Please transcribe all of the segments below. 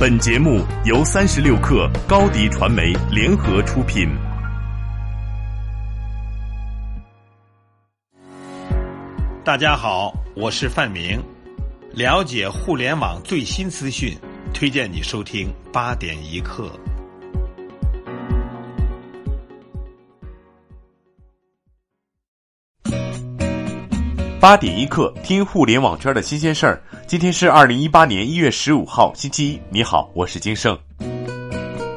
本节目由三十六氪高低传媒联合出品。大家好，我是范明。了解互联网最新资讯，推荐你收听八点一刻。八点一刻，听互联网圈的新鲜事儿。今天是二零一八年一月十五号，星期一。你好，我是金盛。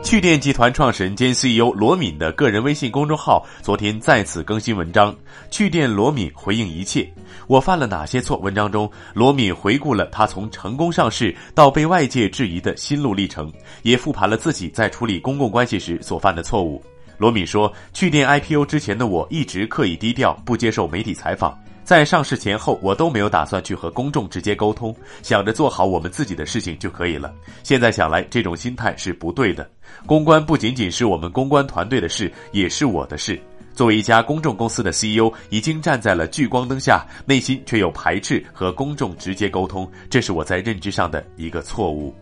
趣店集团创始人兼 CEO 罗敏的个人微信公众号昨天再次更新文章，趣店罗敏回应一切，我犯了哪些错？文章中，罗敏回顾了他从成功上市到被外界质疑的心路历程，也复盘了自己在处理公共关系时所犯的错误。罗敏说，趣店 IPO 之前的我一直刻意低调，不接受媒体采访。在上市前后，我都没有打算去和公众直接沟通，想着做好我们自己的事情就可以了。现在想来，这种心态是不对的。公关不仅仅是我们公关团队的事，也是我的事。作为一家公众公司的 CEO，已经站在了聚光灯下，内心却有排斥和公众直接沟通，这是我在认知上的一个错误。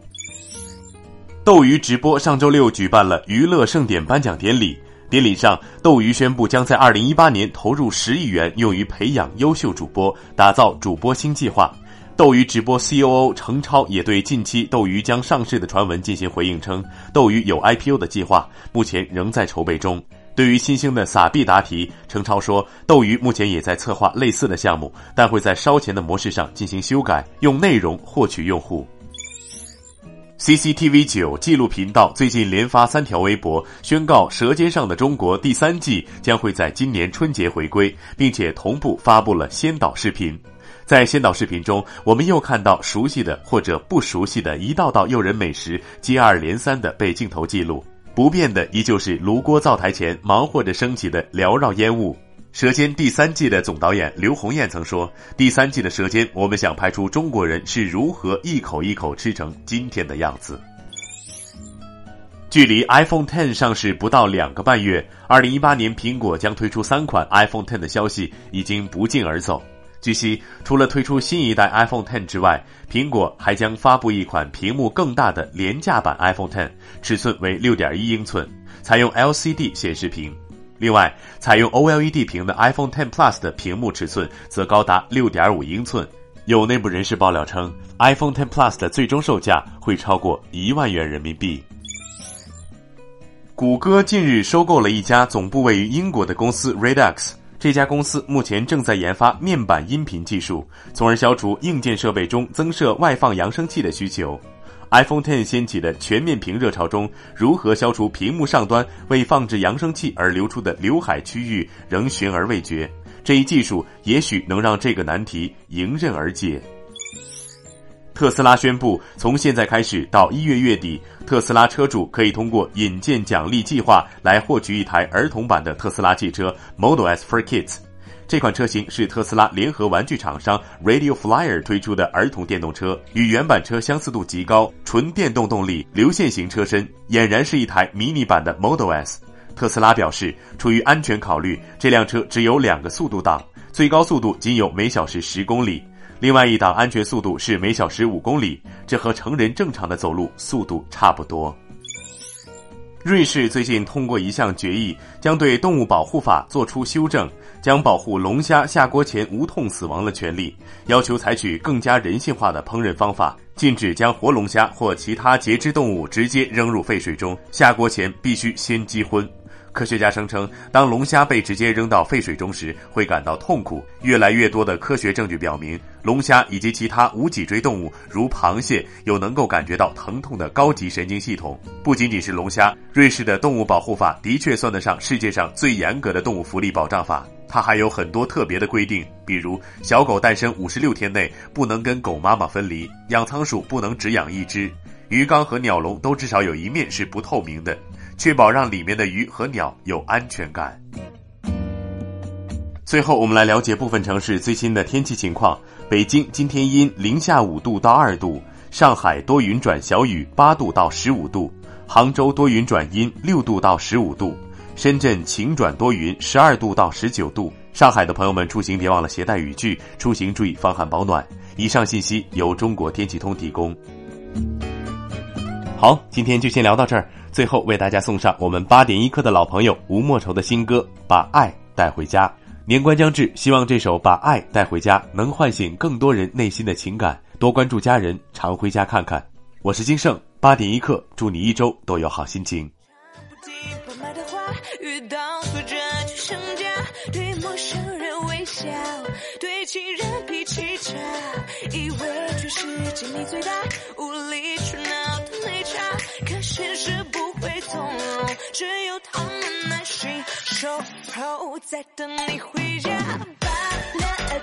斗鱼直播上周六举办了娱乐盛典颁奖典礼。典礼上，斗鱼宣布将在二零一八年投入十亿元，用于培养优秀主播，打造主播新计划。斗鱼直播 COO 程超也对近期斗鱼将上市的传闻进行回应，称斗鱼有 IPO 的计划，目前仍在筹备中。对于新兴的撒币答题，程超说，斗鱼目前也在策划类似的项目，但会在烧钱的模式上进行修改，用内容获取用户。CCTV 九纪录频道最近连发三条微博，宣告《舌尖上的中国》第三季将会在今年春节回归，并且同步发布了先导视频。在先导视频中，我们又看到熟悉的或者不熟悉的一道道诱人美食接二连三的被镜头记录，不变的依旧是炉锅灶台前忙活着升起的缭绕烟雾。《舌尖》第三季的总导演刘红艳曾说：“第三季的《舌尖》，我们想拍出中国人是如何一口一口吃成今天的样子。”距离 iPhone Ten 上市不到两个半月，二零一八年苹果将推出三款 iPhone Ten 的消息已经不胫而走。据悉，除了推出新一代 iPhone Ten 之外，苹果还将发布一款屏幕更大的廉价版 iPhone Ten，尺寸为六点一英寸，采用 LCD 显示屏。另外，采用 OLED 屏的 iPhone 10 Plus 的屏幕尺寸则高达6.5英寸。有内部人士爆料称，iPhone 10 Plus 的最终售价会超过一万元人民币。谷歌近日收购了一家总部位于英国的公司 Redux，这家公司目前正在研发面板音频技术，从而消除硬件设备中增设外放扬声器的需求。iPhone Ten 掀起的全面屏热潮中，如何消除屏幕上端为放置扬声器而留出的刘海区域，仍悬而未决。这一技术也许能让这个难题迎刃而解。特斯拉宣布，从现在开始到一月月底，特斯拉车主可以通过引荐奖励计划来获取一台儿童版的特斯拉汽车 Model S for Kids。这款车型是特斯拉联合玩具厂商 Radio Flyer 推出的儿童电动车，与原版车相似度极高，纯电动动力，流线型车身，俨然是一台迷你版的 Model S。特斯拉表示，出于安全考虑，这辆车只有两个速度档，最高速度仅有每小时十公里，另外一档安全速度是每小时五公里，这和成人正常的走路速度差不多。瑞士最近通过一项决议，将对动物保护法作出修正，将保护龙虾下锅前无痛死亡的权利，要求采取更加人性化的烹饪方法，禁止将活龙虾或其他节肢动物直接扔入沸水中，下锅前必须先击昏。科学家声称，当龙虾被直接扔到沸水中时，会感到痛苦。越来越多的科学证据表明，龙虾以及其他无脊椎动物，如螃蟹，有能够感觉到疼痛的高级神经系统。不仅仅是龙虾，瑞士的动物保护法的确算得上世界上最严格的动物福利保障法。它还有很多特别的规定，比如小狗诞生五十六天内不能跟狗妈妈分离，养仓鼠不能只养一只，鱼缸和鸟笼都至少有一面是不透明的。确保让里面的鱼和鸟有安全感。最后，我们来了解部分城市最新的天气情况：北京今天阴，零下五度到二度；上海多云转小雨，八度到十五度；杭州多云转阴，六度到十五度；深圳晴转多云，十二度到十九度。上海的朋友们出行别忘了携带雨具，出行注意防寒保暖。以上信息由中国天气通提供。好，今天就先聊到这儿。最后为大家送上我们八点一刻的老朋友吴莫愁的新歌《把爱带回家》。年关将至，希望这首《把爱带回家》能唤醒更多人内心的情感。多关注家人，常回家看看。我是金盛，八点一刻，祝你一周都有好心情。遇到挫折就想家，对陌生人微笑，对亲人脾气差，以为全世界你最大，守候，在等你回家，把爱